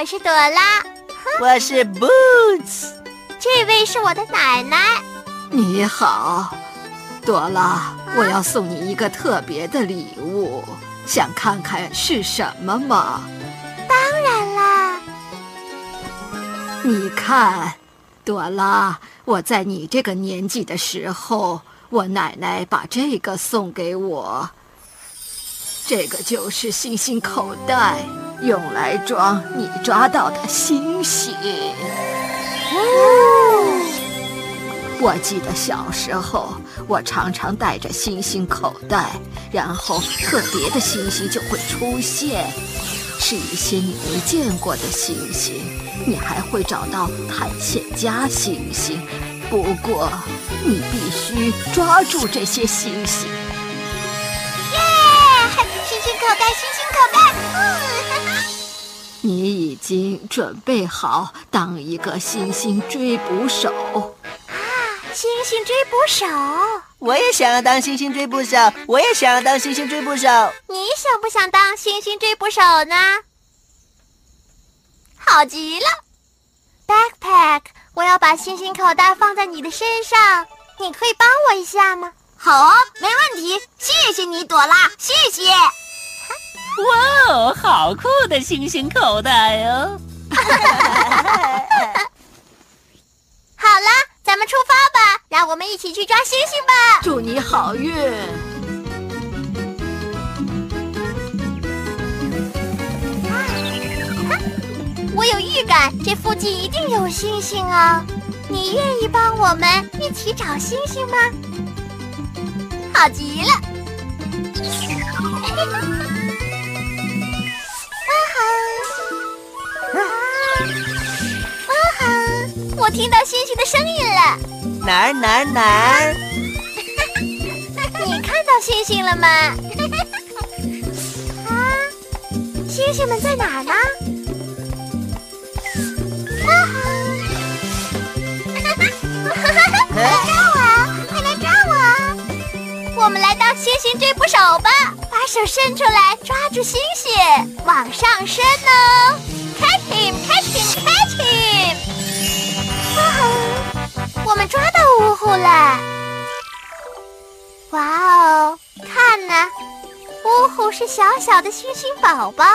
我是朵拉，我是 Boots，这位是我的奶奶。你好，朵拉，我要送你一个特别的礼物，想看看是什么吗？当然啦。你看，朵拉，我在你这个年纪的时候，我奶奶把这个送给我，这个就是星星口袋。用来装你抓到的星星。哦，我记得小时候，我常常带着星星口袋，然后特别的星星就会出现，是一些你没见过的星星，你还会找到探险家星星。不过，你必须抓住这些星星。耶！星星口袋，星星。你已经准备好当一个星星追捕手啊！星星追捕手，我也想要当星星追捕手，我也想要当星星追捕手。你想不想当星星追捕手呢？好极了，Backpack，我要把星星口袋放在你的身上，你可以帮我一下吗？好啊，没问题，谢谢你，朵拉，谢谢。哇哦，好酷的星星口袋哦！好了，咱们出发吧，让我们一起去抓星星吧！祝你好运！我有预感，这附近一定有星星啊！你愿意帮我们一起找星星吗？好极了！听到星星的声音了，哪儿哪儿哪儿？你看到星星了吗？啊，星星们在哪儿呢？啊哈！快 来抓我！快来抓我！我们来当星星追捕手吧，把手伸出来抓住星星，往上升哦！Catch him！Catch him！Catch him！我们抓到呜呼了！哇哦，看呢，呜呼是小小的星星宝宝。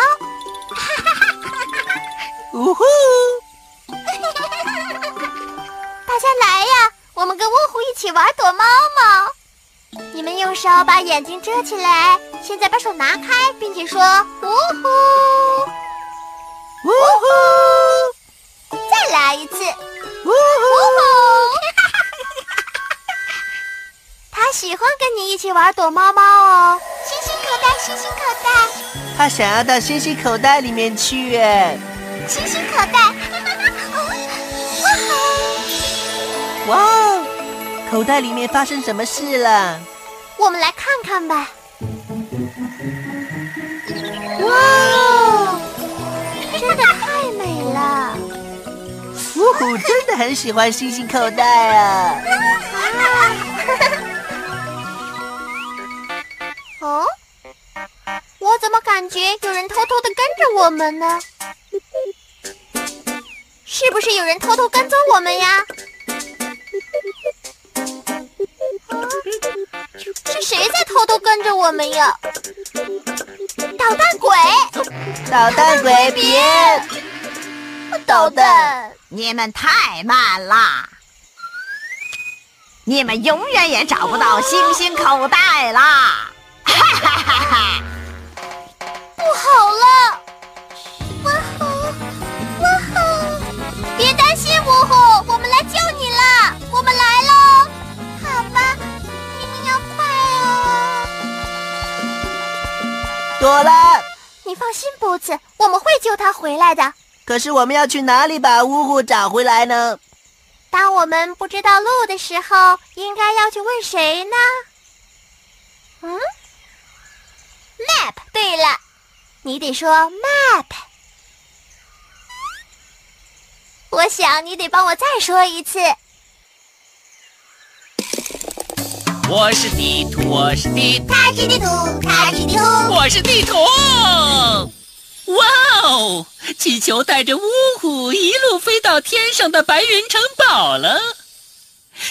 呜呼！大家来呀，我们跟呜呼一起玩躲猫猫。你们用手把眼睛遮起来，现在把手拿开，并且说呜呼，呜呼，再来一次。呜呼！他喜欢跟你一起玩躲猫猫哦。星星口袋，星星口袋。他想要到星星口袋里面去哎。星星口袋。哇哦！口袋里面发生什么事了？我们来看看吧。哇哦！真的太美了。呜呼，真的很喜欢星星口袋啊！哦，我怎么感觉有人偷偷的跟着我们呢？是不是有人偷偷跟踪我们呀？谁在偷偷跟着我们呀？捣蛋鬼！捣蛋鬼，别！捣蛋！你们太慢了！你们永远也找不到星星口袋啦！哈哈哈哈！不好了！朵拉，你放心，布子，我们会救他回来的。可是我们要去哪里把呜呼找回来呢？当我们不知道路的时候，应该要去问谁呢？嗯，Map。对了，你得说 Map。我想你得帮我再说一次。我是地图，我是地图，开启地图，他是地图。我是地图。哇哦！气球带着呜呼一路飞到天上的白云城堡了。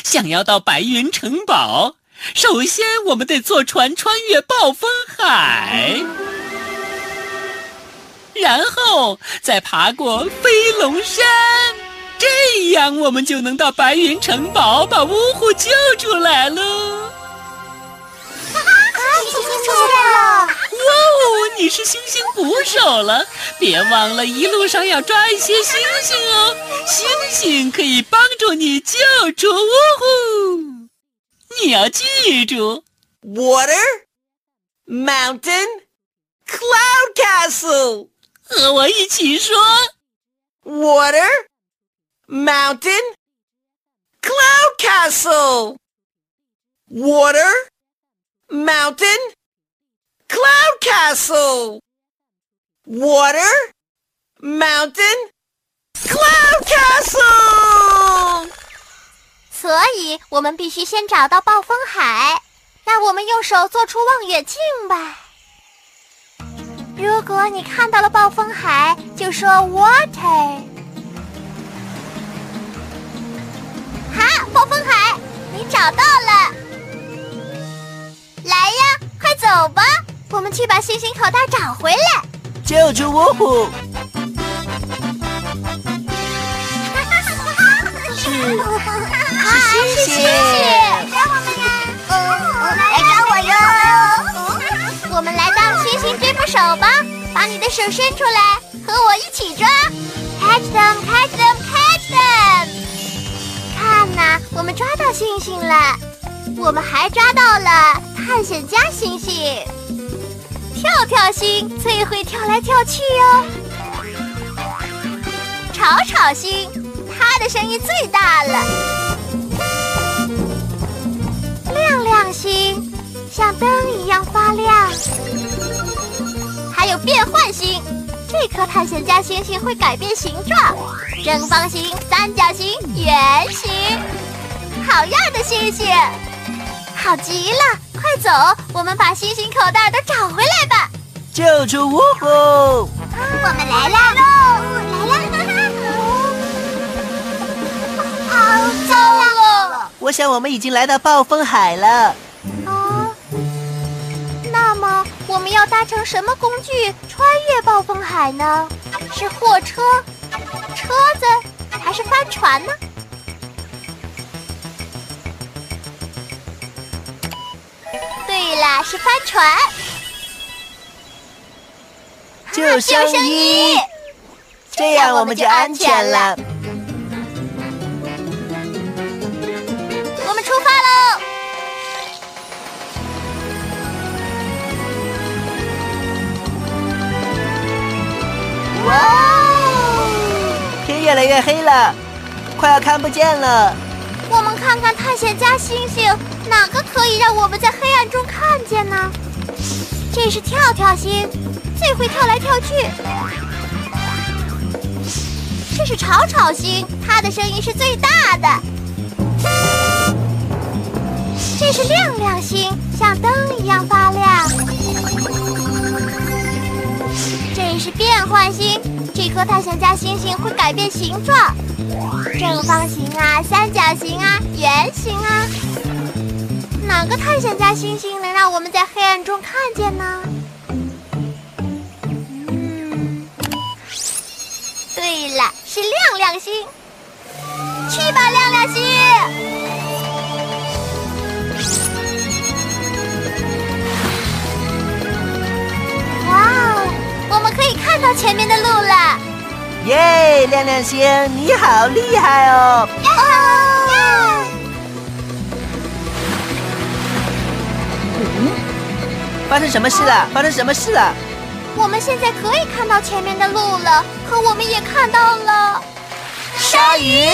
想要到白云城堡，首先我们得坐船穿越暴风海，然后再爬过飞龙山，这样我们就能到白云城堡把呜呼救出来了。来了！哇哦，你是星星捕手了！别忘了一路上要抓一些星星哦，星星可以帮助你救出呜呼。你要记住，water, mountain, cloud castle，和我一起说，water, mountain, cloud castle, water。mountain, cloud castle, water, mountain, cloud castle。所以我们必须先找到暴风海。那我们用手做出望远镜吧。如果你看到了暴风海，就说 water。好，暴风海，你找到了。来呀，快走吧！我们去把星星口袋找回来，救出呜呼！是是星星，找我们呀！来找我哟！我们来当星星追捕手吧，把你的手伸出来，和我一起抓！Catch them, catch them, catch them！看呐，我们抓到星星了，我们还抓到了。探险家星星，跳跳星最会跳来跳去哦。吵吵星，它的声音最大了。亮亮星，像灯一样发亮。还有变换星，这颗探险家星星会改变形状，正方形、三角形、圆形，好样的，星星！好极了。快走！我们把星星口袋都找回来吧！救出呜呼！我们来啦！来啦！好糟了！我想我们已经来到暴风海了。啊？那么我们要搭乘什么工具穿越暴风海呢？是货车、车子，还是帆船呢？是帆船。救生衣，这样我们就安全了。我们出发喽！哇，天越来越黑了，快要看不见了。看看探险家星星，哪个可以让我们在黑暗中看见呢？这是跳跳星，最会跳来跳去。这是吵吵星，它的声音是最大的。这是亮亮星，像灯一样发亮。这是变换星，这颗探险家星星会改变形状。正方形啊，三角形啊，圆形啊，哪个探险家星星能让我们在黑暗中看见呢？嗯，对了，是亮亮星，去吧，亮亮星！耶，亮亮星，你好厉害哦！发生什么事了？发生什么事了？我们现在可以看到前面的路了，可我们也看到了鲨鱼。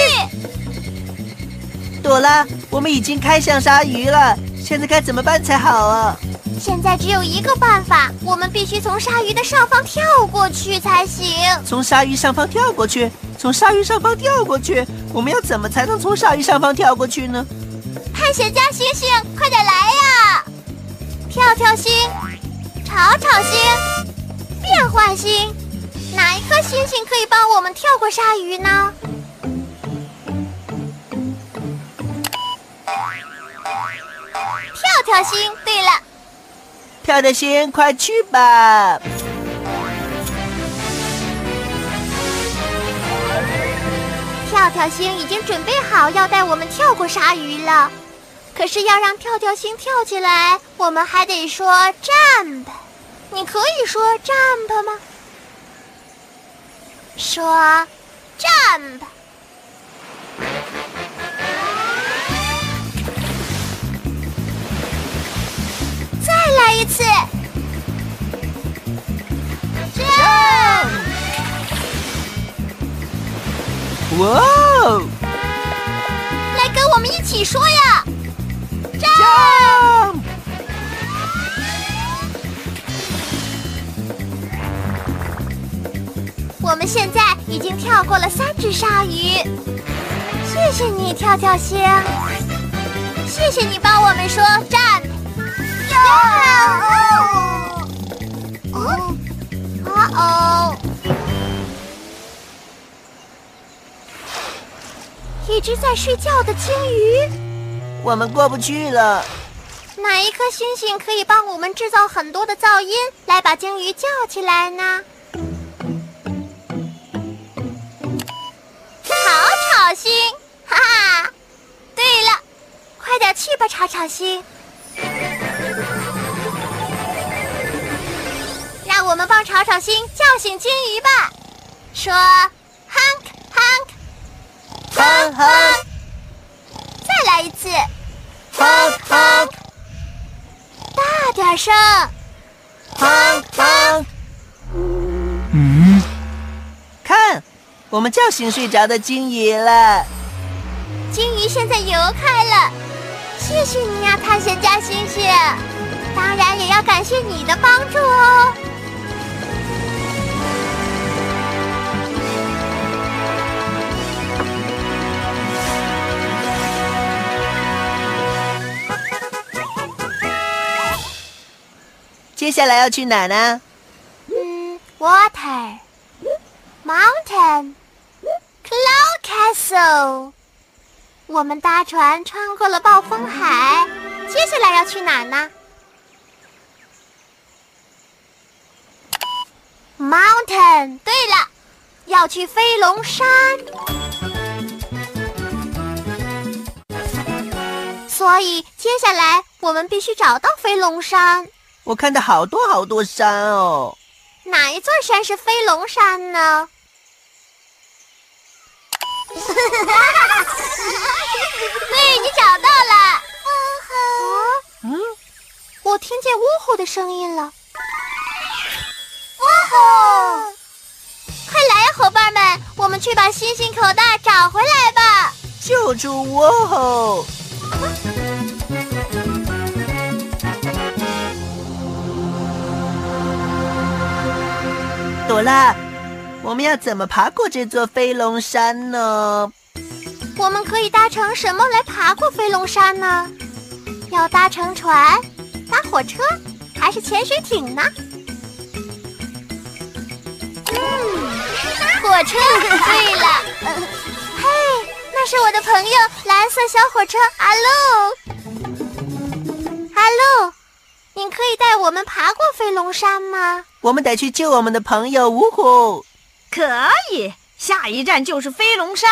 朵拉，我们已经开向鲨鱼了，现在该怎么办才好啊？现在只有一个办法，我们必须从鲨鱼的上方跳过去才行。从鲨鱼上方跳过去？从鲨鱼上方跳过去？我们要怎么才能从鲨鱼上方跳过去呢？探险家星星，快点来呀！跳跳星，吵吵星，变换星，哪一颗星星可以帮我们跳过鲨鱼呢？跳跳星，对了，跳跳星，快去吧！跳跳星已经准备好要带我们跳过鲨鱼了。可是要让跳跳星跳起来，我们还得说 jump。你可以说 jump 吗？说 jump。哇哦！来跟我们一起说呀！jump！我们现在已经跳过了三只鲨鱼，谢谢你，跳跳星，谢谢你帮我们说 jump。哦，啊哦，一只在睡觉的鲸鱼。我们过不去了。哪一颗星星可以帮我们制造很多的噪音，来把鲸鱼叫起来呢？吵吵星，哈哈！对了，快点去吧，吵吵星。让我们帮吵吵星叫醒鲸鱼吧。说，honk honk，哼哼再来一次。哼哼大点声！哼哼。嗯，看，我们叫醒睡着的鲸鱼了。鲸鱼现在游开了，谢谢你呀、探险家星星。当然也要感谢你的帮助哦。接下来要去哪呢？嗯，water, mountain, cloud castle。我们搭船穿过了暴风海，接下来要去哪呢？Mountain。对了，要去飞龙山。所以接下来我们必须找到飞龙山。我看到好多好多山哦。哪一座山是飞龙山呢？喂，你找到了。嗯，我听见呜呼的声音了。呜呼！快来呀，伙伴们，我们去把星星口袋找回来吧。救助我吼！朵拉，我们要怎么爬过这座飞龙山呢？我们可以搭乘什么来爬过飞龙山呢？要搭乘船、搭火车还是潜水艇呢？嗯，火车。对了，嘿，那是我的朋友蓝色小火车阿路。阿路，你可以带我们爬过飞龙山吗？我们得去救我们的朋友呜呼！可以，下一站就是飞龙山。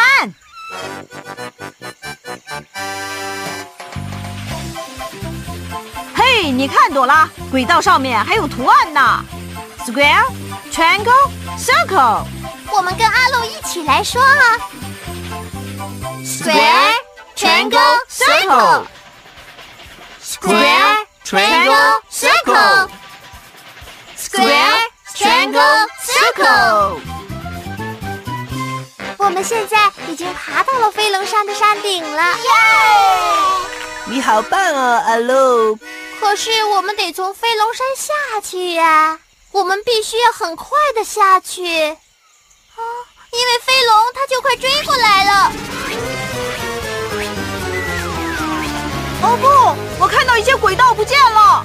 嘿，你看，朵拉，轨道上面还有图案呢，square、triangle、circle。我我们跟阿露一起来说啊：Square, triangle, circle. Square, triangle, circle. Square, triangle, circle. 我们现在已经爬到了飞龙山的山顶了，耶你好棒哦，阿露！可是我们得从飞龙山下去呀，我们必须要很快的下去，啊，因为飞龙它就快追过来了。哦不，我看到一些轨道不见了。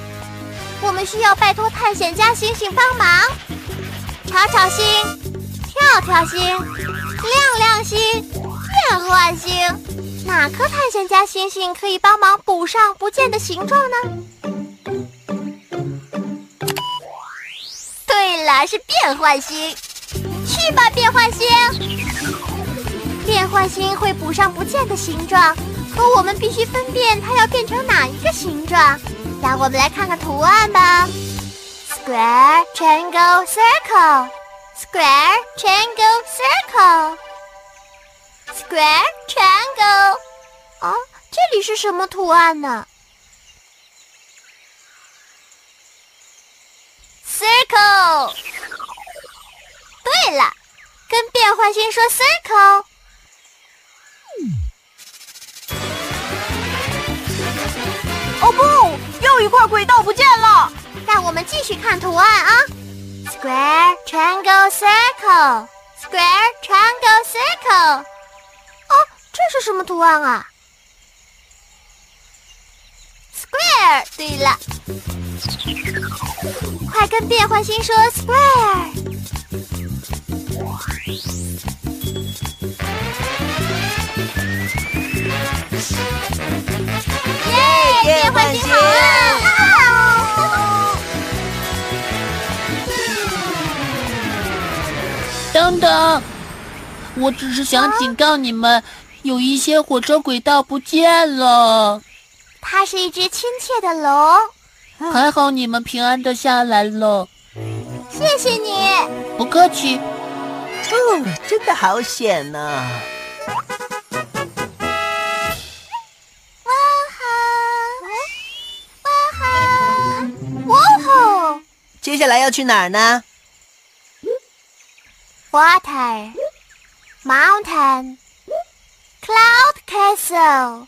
我们需要拜托探险家星星帮忙，吵吵星，跳跳星，亮亮星，变换星，哪颗探险家星星可以帮忙补上不见的形状呢？对了，是变换星，去吧，变换星！变换星会补上不见的形状，可我们必须分辨它要变成哪一个形状。让我们来看看图案吧。Square, triangle, circle. Square, triangle, circle. Square, triangle. 哦，这里是什么图案呢？Circle。对了，跟变换星说 circle。哦不，又一块轨道不见了。让我们继续看图案啊。Square, triangle, circle. Square, triangle, circle. 哦，这是什么图案啊？Square。对了，快跟变换星说 Square。换星好了！等等，我只是想警告你们，有一些火车轨道不见了。它是一只亲切的龙，还好你们平安的下来了，谢谢你。不客气。哦，真的好险呢、哇接下来要去哪儿呢？！Water, mountain, cloud castle。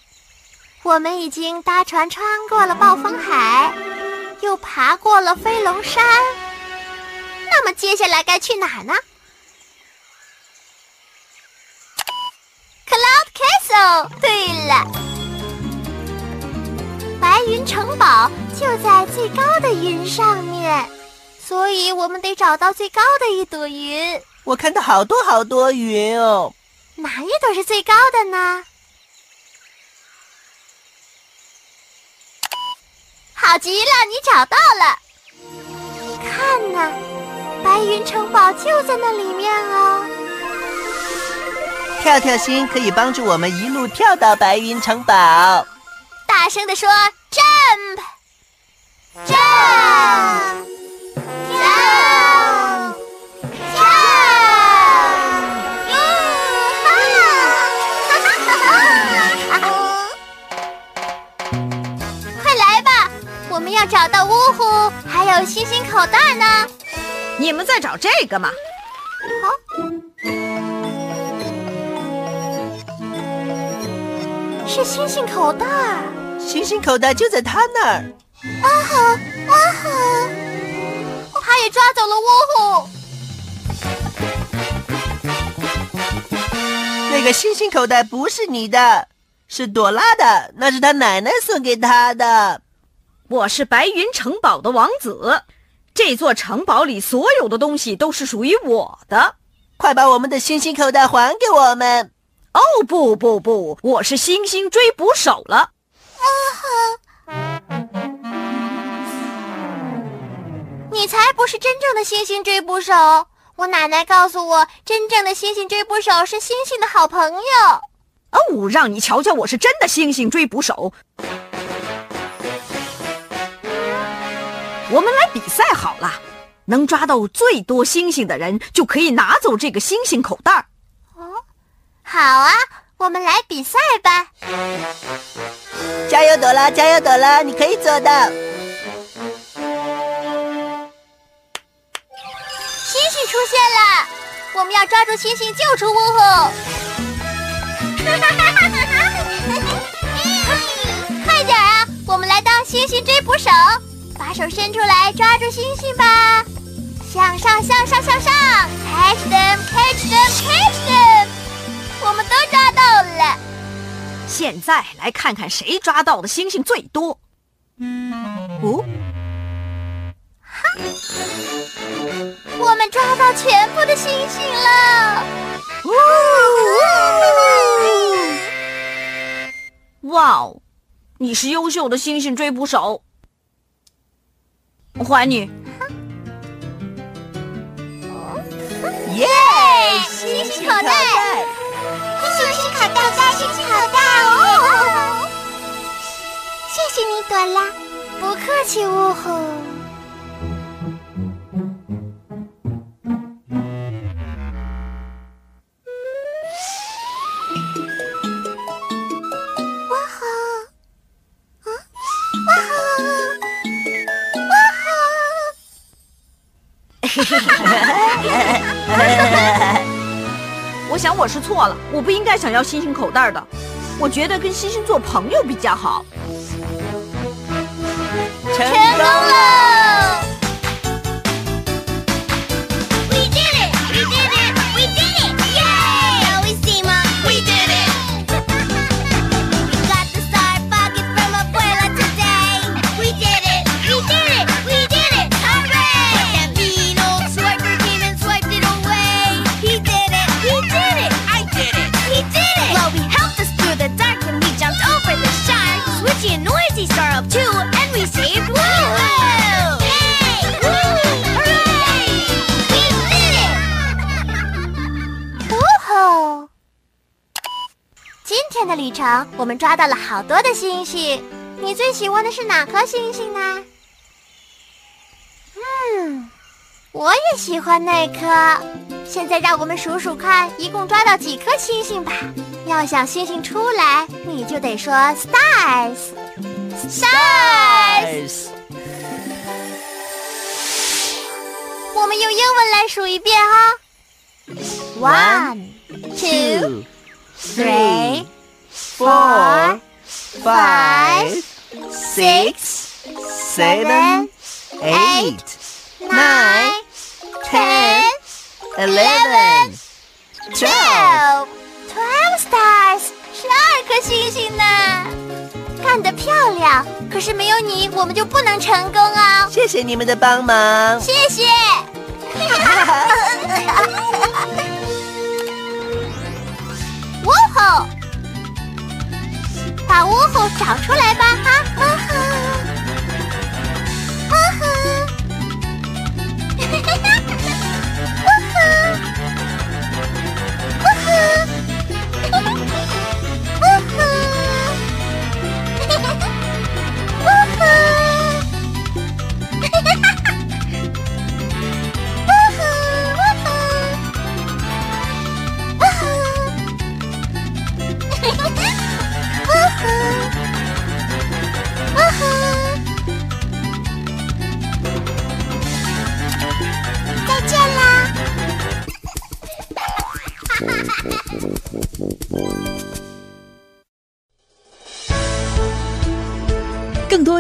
我们已经搭船穿过了暴风海，又爬过了飞龙山。那么接下来该去哪儿呢？Cloud Castle。对了，白云城堡就在最高的云上面，所以我们得找到最高的一朵云。我看到好多好多云哦。哪一朵是最高的呢？好极了，你找到了！看呐，白云城堡就在那里面哦。跳跳星可以帮助我们一路跳到白云城堡。大声的说：“Jump! Jump! Jump! 找到呜呼，还有星星口袋呢。你们在找这个吗？是星星口袋。星星口袋就在他那儿。啊哈啊哈！他也抓走了呜呼。那个星星口袋不是你的，是朵拉的，那是他奶奶送给他的。我是白云城堡的王子，这座城堡里所有的东西都是属于我的。快把我们的星星口袋还给我们！哦不不不，我是星星追捕手了。你才不是真正的星星追捕手！我奶奶告诉我，真正的星星追捕手是星星的好朋友。哦，让你瞧瞧，我是真的星星追捕手。我们来比赛好了，能抓到最多星星的人就可以拿走这个星星口袋哦。好啊，我们来比赛吧！加油，朵拉！加油，朵拉！你可以做到！星星出现了，我们要抓住星星，救出呜呼！快点啊！我们来当星星追捕手，把手伸出来抓住星星吧！向上，向上，向上！Catch them, catch them, catch them！我们都抓到了。现在来看看谁抓到的星星最多。哦，哈我们抓到全部的星星了！哇哦，你是优秀的星星追捕手，还你。耶！星星口袋，星星口袋，星星口袋哦！谢谢你，朵拉，不客气，呜呼。我是错了，我不应该想要星星口袋的。我觉得跟星星做朋友比较好。成功了！我们抓到了好多的星星。你最喜欢的是哪颗星星呢？嗯，我也喜欢那颗。现在让我们数数看，一共抓到几颗星星吧。要想星星出来，你就得说 stars。stars。我们用英文来数一遍哈。One, two, three, four, five, six, seven, eight, nine, ten, eleven, twelve。 twelve. Twelve stars，十二颗星星呢。干得漂亮！可是没有你，我们就不能成功哦。谢谢你们的帮忙。谢谢。呜吼！ 把呜吼找出来吧，哈！哈